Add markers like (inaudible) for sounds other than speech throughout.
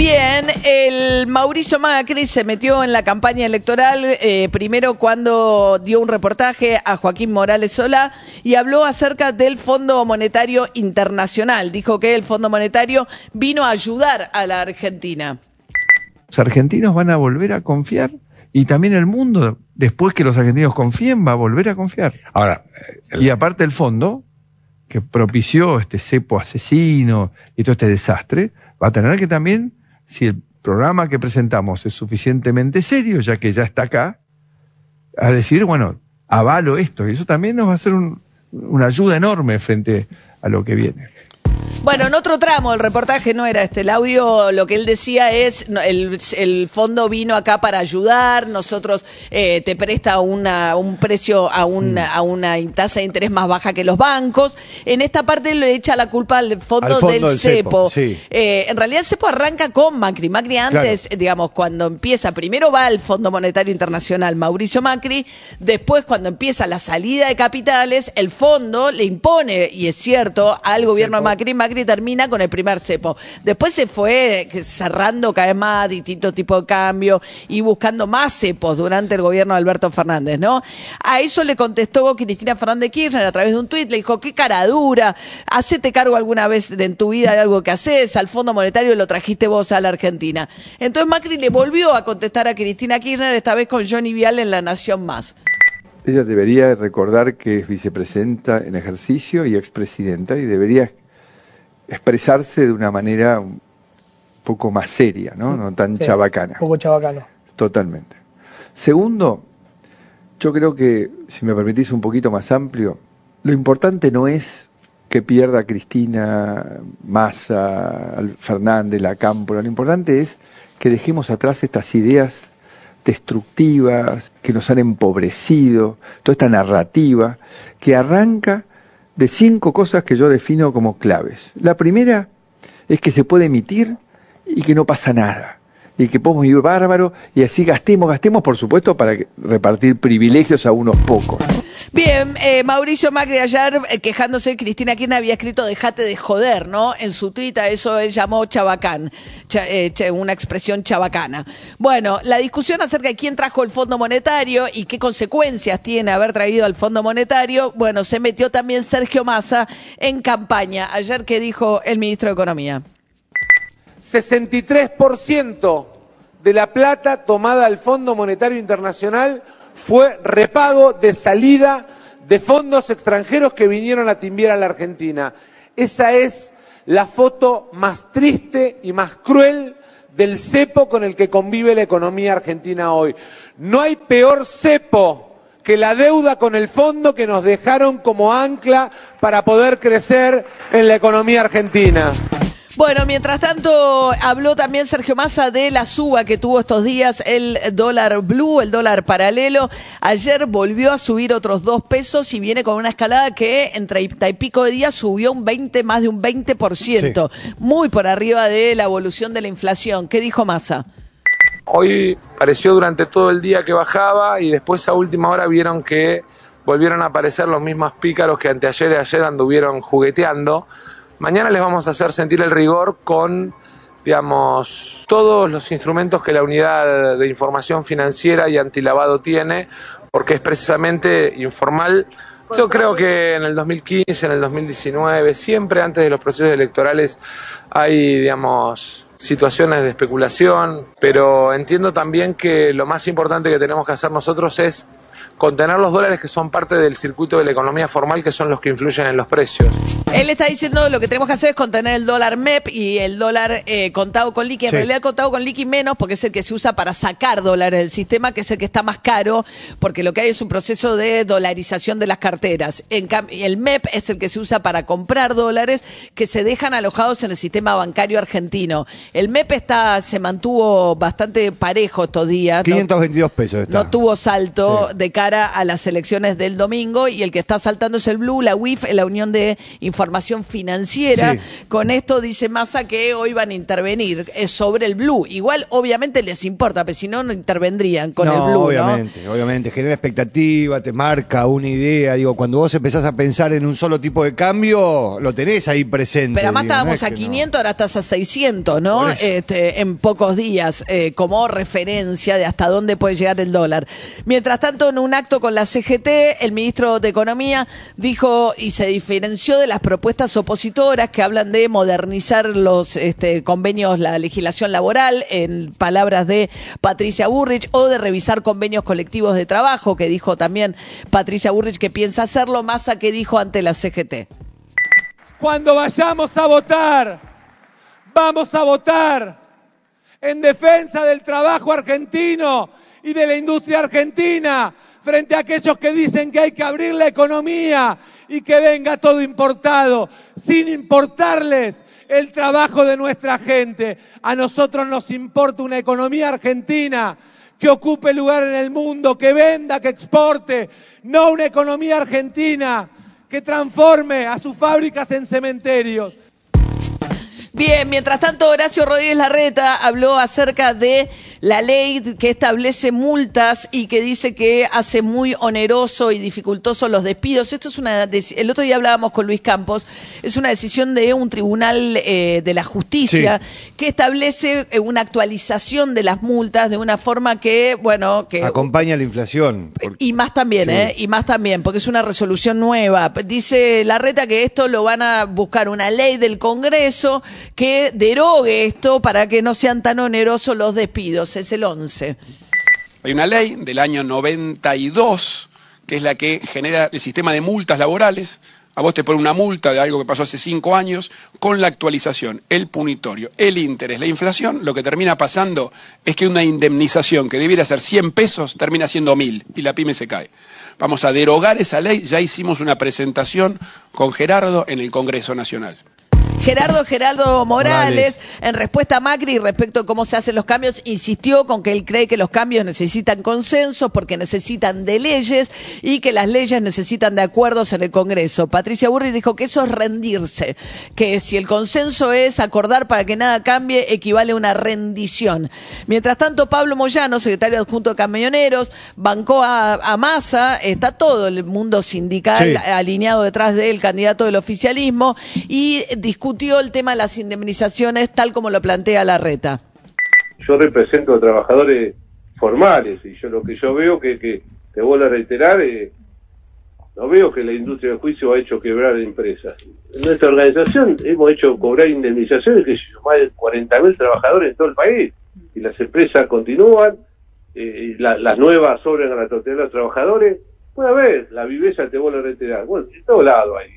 Bien, el Mauricio Macri se metió en la campaña electoral eh, primero cuando dio un reportaje a Joaquín Morales Sola y habló acerca del Fondo Monetario Internacional. Dijo que el Fondo Monetario vino a ayudar a la Argentina. Los argentinos van a volver a confiar y también el mundo, después que los argentinos confíen, va a volver a confiar. Ahora, el- Y aparte el fondo, que propició este cepo asesino y todo este desastre, va a tener que también, si el programa que presentamos es suficientemente serio, ya que ya está acá, a decir, bueno, avalo esto. Y eso también nos va a ser un- una ayuda enorme frente a lo que viene. Bueno, en otro tramo el reportaje no era este, el audio lo que él decía es, el, el fondo vino acá para ayudar, nosotros eh, te presta una, un precio a una, a una tasa de interés más baja que los bancos. En esta parte le echa la culpa al fondo, Al fondo del, del CEPO. cepo, sí. Eh, en realidad el CEPO arranca con Macri. Macri antes, digamos, cuando empieza, primero va al Fondo Monetario Internacional Mauricio Macri, después cuando empieza la salida de capitales, el fondo le impone, y es cierto, al gobierno de Macri, Macri termina con el primer cepo. Después se fue eh, cerrando cada vez más distintos tipos de cambio y buscando más cepos durante el gobierno de Alberto Fernández, ¿no? A eso le contestó Cristina Fernández Kirchner a través de un tuit, le dijo, qué cara dura, hacete cargo alguna vez de, en tu vida de algo que haces, al Fondo Monetario lo trajiste vos a la Argentina. Entonces Macri le volvió a contestar a Cristina Kirchner, esta vez con Johnny Vial en La Nación Más. Ella debería recordar que es vicepresidenta en ejercicio y expresidenta y debería expresarse de una manera un poco más seria, ¿no? No tan Sí, chabacana. Un poco chabacano. Totalmente. Segundo, yo creo que, si me permitís un poquito más amplio, lo importante no es que pierda Cristina, Massa, Fernández, la Cámpora, lo importante es que dejemos atrás estas ideas destructivas que nos han empobrecido, toda esta narrativa que arranca de cinco cosas que yo defino como claves. La primera es que se puede emitir y que no pasa nada. Y que podemos ir bárbaro y así gastemos, gastemos, por supuesto, para repartir privilegios a unos pocos. Bien, eh, Mauricio Macri ayer eh, quejándose, Cristina Kirchner había escrito dejate de joder, ¿no? En su tuit a eso él llamó chabacán, cha- eh, una expresión chabacana. Bueno, la discusión acerca de quién trajo el Fondo Monetario y qué consecuencias tiene haber traído al Fondo Monetario, bueno, se metió también Sergio Massa en campaña. Ayer que dijo el ministro de Economía. 63% de la plata tomada al Fondo Monetario Internacional fue repago de salida de fondos extranjeros que vinieron a timbiar a la Argentina. Esa es la foto más triste y más cruel del cepo con el que convive la economía argentina hoy. No hay peor cepo que la deuda con el fondo que nos dejaron como ancla para poder crecer en la economía argentina. Bueno, mientras tanto, habló también Sergio Massa de la suba que tuvo estos días el dólar blue, el dólar paralelo. Ayer volvió a subir otros dos pesos y viene con una escalada que en treinta y pico de días subió un 20, más de un 20%. Muy por arriba de la evolución de la inflación. ¿Qué dijo Massa? Hoy pareció durante todo el día que bajaba y después a última hora vieron que volvieron a aparecer los mismos pícaros que anteayer y ayer anduvieron jugueteando. Mañana les vamos a hacer sentir el rigor con, digamos, todos los instrumentos que la unidad de información financiera y antilavado tiene, porque es precisamente informal. Yo creo que en el 2015, en el 2019, siempre antes de los procesos electorales hay, digamos, situaciones de especulación, pero entiendo también que lo más importante que tenemos que hacer nosotros es contener los dólares que son parte del circuito de la economía formal, que son los que influyen en los precios. Él está diciendo lo que tenemos que hacer es contener el dólar MEP y el dólar eh, contado con liqui. En Sí. realidad el contado con liqui menos porque es el que se usa para sacar dólares del sistema, que es el que está más caro, porque lo que hay es un proceso de dolarización de las carteras. En el MEP es el que se usa para comprar dólares que se dejan alojados en el sistema bancario argentino. El MEP está, se mantuvo bastante parejo estos días. ¿no? 522 pesos está. No tuvo salto Sí. de de cara a las elecciones del domingo y el que está saltando es el Blue, la UIF, la Unión de Información Financiera. Sí. Con esto dice Massa que hoy van a intervenir eh, sobre el Blue. Igual, obviamente les importa, pero si no, no intervendrían con no, el Blue, obviamente, obviamente. Genera expectativa, te marca una idea. Digo, cuando vos empezás a pensar en un solo tipo de cambio, lo tenés ahí presente. Pero además digo, no estábamos es a que no. 500, ahora estás a 600, ¿no? Este, en pocos días, eh, como referencia de hasta dónde puede llegar el dólar. Mientras tanto, en un acto con la CGT, el ministro de Economía dijo y se diferenció de las propuestas opositoras que hablan de modernizar los este, convenios, la legislación laboral, en palabras de Patricia Burrich, o de revisar convenios colectivos de trabajo, que dijo también Patricia Burrich que piensa hacerlo, más a que dijo ante la CGT. Cuando vayamos a votar, vamos a votar en defensa del trabajo argentino y de la industria argentina frente a aquellos que dicen que hay que abrir la economía y que venga todo importado, sin importarles el trabajo de nuestra gente. A nosotros nos importa una economía argentina que ocupe lugar en el mundo, que venda, que exporte, no una economía argentina que transforme a sus fábricas en cementerios. Bien, mientras tanto, Horacio Rodríguez Larreta habló acerca de la ley que establece multas y que dice que hace muy oneroso y dificultoso los despidos. Esto es una. El otro día hablábamos con Luis Campos. Es una decisión de un tribunal eh, de la justicia que establece eh, una actualización de las multas de una forma que, bueno, que Acompaña la inflación. porque- y más también, Sí. ¿eh? Y más también, porque es una resolución nueva. Dice Larreta que esto lo van a buscar una ley del Congreso que derogue esto para que no sean tan onerosos los despidos. Es el 11. Hay una ley del año 92 que es la que genera el sistema de multas laborales. A vos te pone una multa de algo que pasó hace cinco años con la actualización, el punitorio, el interés, la inflación. Lo que termina pasando es que una indemnización que debiera ser 100 pesos termina siendo 1000 y la pyme se cae. Vamos a derogar esa ley. Ya hicimos una presentación con Gerardo en el Congreso Nacional. Gerardo Gerardo Morales, Morales. en respuesta a Macri respecto a cómo se hacen los cambios, insistió con que él cree que los cambios necesitan consensos porque necesitan de leyes y que las leyes necesitan de acuerdos en el Congreso. Patricia Burri dijo que eso es rendirse, que si el consenso es acordar para que nada cambie, equivale a una rendición. Mientras tanto, Pablo Moyano, secretario adjunto de Camioneros, bancó a, a Massa, está todo el mundo sindical Sí. alineado detrás del candidato del oficialismo y discutió el tema de las indemnizaciones tal como lo plantea la reta. yo represento a trabajadores formales y yo lo que yo veo que, que te vuelvo a reiterar eh, no veo que la industria del juicio ha hecho quebrar empresas. En nuestra organización hemos hecho cobrar indemnizaciones que más de 40.000 trabajadores en todo el país. Y las empresas continúan eh, y la- las nuevas sobran a la totalidad de los trabajadores. Puede haber la viveza te vuelvo a reiterar bueno en todo lado ahí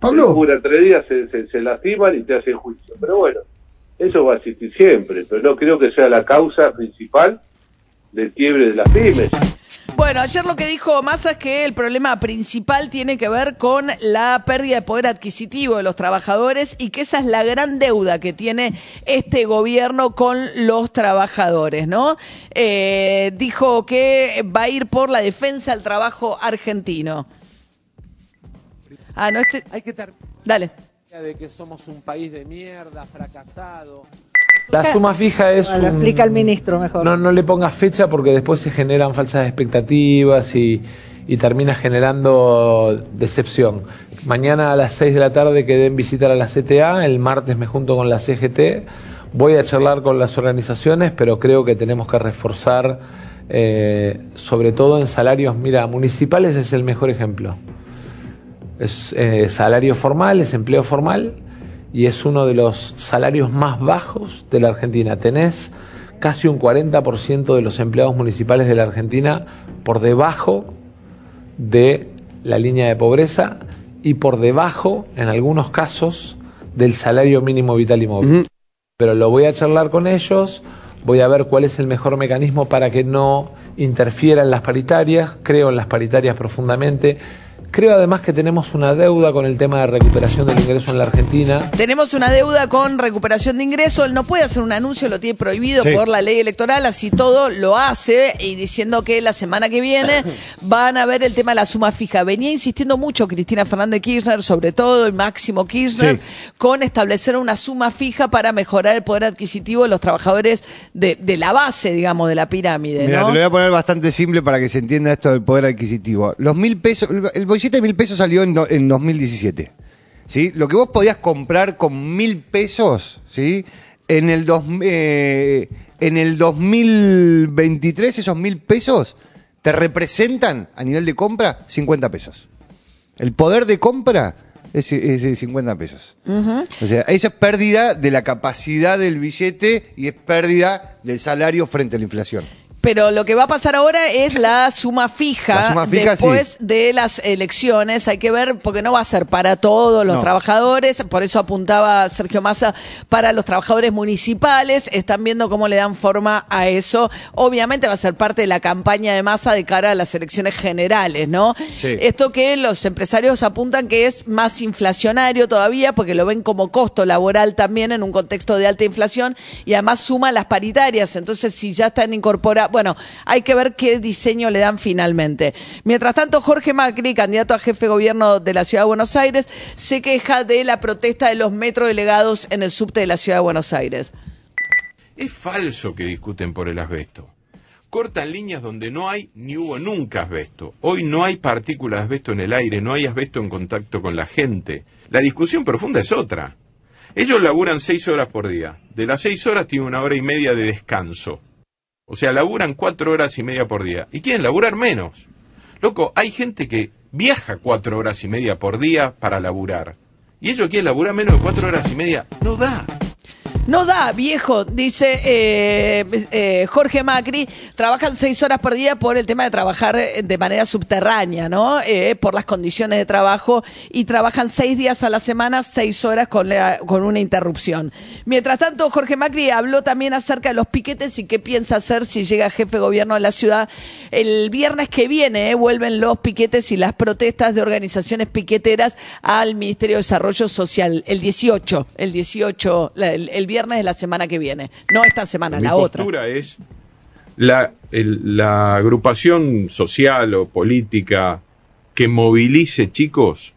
Pablo. Dura tres días se, se, se lastiman y te hacen juicio. Pero bueno, eso va a existir siempre, pero no creo que sea la causa principal del quiebre de las pymes. Bueno, ayer lo que dijo Massa es que el problema principal tiene que ver con la pérdida de poder adquisitivo de los trabajadores y que esa es la gran deuda que tiene este gobierno con los trabajadores, ¿no? Eh, dijo que va a ir por la defensa del trabajo argentino. Ah, no, este... Hay que terminar Dale. de que somos un país de mierda, fracasado. La suma fija es Bueno, lo un- explica el ministro mejor. No, no le pongas fecha porque después se generan falsas expectativas y, y termina generando decepción. Mañana a las 6 de la tarde quedé en visitar a la CTA, el martes me junto con la CGT, voy a charlar con las organizaciones, pero creo que tenemos que reforzar, eh, sobre todo en salarios, mira, municipales es el mejor ejemplo. Es eh, salario formal, es empleo formal y es uno de los salarios más bajos de la Argentina. Tenés casi un 40% de los empleados municipales de la Argentina por debajo de la línea de pobreza y por debajo, en algunos casos, del salario mínimo vital y móvil. Pero lo voy a charlar con ellos, voy a ver cuál es el mejor mecanismo para que no interfieran las paritarias, creo en las paritarias profundamente, Creo además que tenemos una deuda con el tema de recuperación del ingreso en la Argentina. Tenemos una deuda con recuperación de ingresos. Él no puede hacer un anuncio, lo tiene prohibido Sí. por la ley electoral, así todo lo hace y diciendo que la semana que viene (coughs) van a ver el tema de la suma fija. Venía insistiendo mucho Cristina Fernández Kirchner, sobre todo, y Máximo Kirchner, Sí. con establecer una suma fija para mejorar el poder adquisitivo de los trabajadores de, de la base, digamos, de la pirámide. Mira, ¿no? te lo voy a poner bastante simple para que se entienda esto del poder adquisitivo. Los mil pesos, el- el billete de mil pesos salió en, do- en 2017. ¿sí? Lo que vos podías comprar con mil pesos, ¿sí? En el, dos, eh, en el 2023 esos mil pesos te representan a nivel de compra 50 pesos. El poder de compra es, es de 50 pesos. O sea, esa es pérdida de la capacidad del billete y es pérdida del salario frente a la inflación. Pero lo que va a pasar ahora es la suma fija, La suma fija, después sí. de las elecciones. Hay que ver, porque no va a ser para todos los No. trabajadores, por eso apuntaba Sergio Massa para los trabajadores municipales. Están viendo cómo le dan forma a eso. Obviamente va a ser parte de la campaña de Massa de cara a las elecciones generales, ¿no? Sí. Esto que los empresarios apuntan que es más inflacionario todavía, porque lo ven como costo laboral también en un contexto de alta inflación y además suma las paritarias. Entonces, si ya están incorporadas, bueno, hay que ver qué diseño le dan finalmente. Mientras tanto, Jorge Macri, candidato a jefe de gobierno de la Ciudad de Buenos Aires, se queja de la protesta de los metrodelegados en el subte de la Ciudad de Buenos Aires. Es falso que discuten por el asbesto. Cortan líneas donde no hay ni hubo nunca asbesto. Hoy no hay partículas de asbesto en el aire, no hay asbesto en contacto con la gente. La discusión profunda es otra. Ellos laburan seis horas por día. De las seis horas tienen una hora y media de descanso. O sea, laburan cuatro horas y media por día. Y quieren laburar menos. Loco, hay gente que viaja cuatro horas y media por día para laburar. Y ellos quieren laburar menos de cuatro horas y media. No da. No da, viejo, dice eh, eh, Jorge Macri, trabajan seis horas por día por el tema de trabajar eh, de manera subterránea, ¿no? Eh, por las condiciones de trabajo y trabajan seis días a la semana, seis horas con, con una interrupción. Mientras tanto, Jorge Macri habló también acerca de los piquetes y qué piensa hacer si llega jefe de gobierno de la ciudad. El viernes que viene eh, vuelven los piquetes y las protestas de organizaciones piqueteras al Ministerio de Desarrollo Social, el 18, el 18, la- el viernes de la semana que viene, no esta semana, Mi la otra. postura es la, el- la agrupación social o política que movilice chicos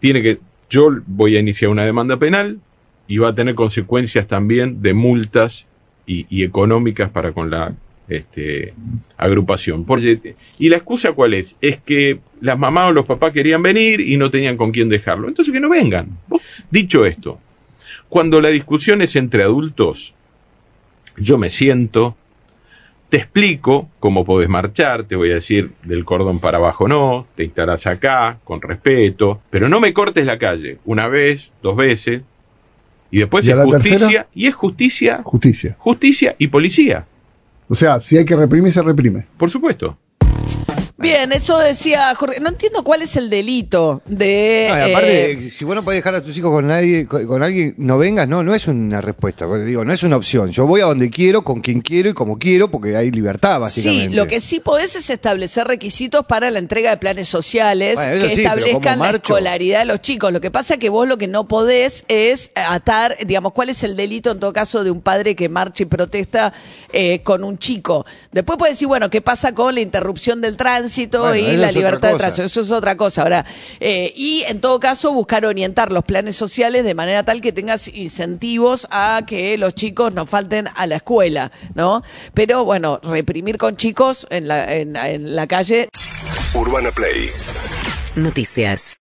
tiene que yo voy a iniciar una demanda penal y va a tener consecuencias también de multas y, y económicas para con la este, agrupación. Porque- y la excusa cuál es? Es que las mamás o los papás querían venir y no tenían con quién dejarlo. Entonces que no vengan. Dicho esto, cuando la discusión es entre adultos, yo me siento, te explico cómo podés marchar, te voy a decir del cordón para abajo no, te estarás acá, con respeto, pero no me cortes la calle, una vez, dos veces, y después ¿Y es justicia, tercera? y es justicia, Justicia. justicia y policía, O sea, si hay que reprimir, se reprime. por supuesto. Bien, eso decía Jorge. No entiendo cuál es el delito de... No, y aparte, eh, si vos no podés dejar a tus hijos con nadie, con, con alguien, no vengas, no, no es una respuesta. Digo, no es una opción. Yo voy a donde quiero, con quien quiero y como quiero, porque hay libertad, básicamente. Sí, lo que sí podés es establecer requisitos para la entrega de planes sociales Bueno, que sí, pero ¿cómo establezcan la escolaridad de los chicos. Lo que pasa es que vos lo que no podés es atar, digamos, cuál es el delito en todo caso de un padre que marcha y protesta eh, con un chico. Después podés decir, bueno, ¿qué pasa con la interrupción del tránsito Bueno, y la libertad de tránsito? Eso es otra cosa. Ahora, eh, y en todo caso buscar orientar los planes sociales de manera tal que tengas incentivos a que los chicos no falten a la escuela, ¿no? Pero bueno, reprimir con chicos en la, en, en la calle Urbana Play Noticias.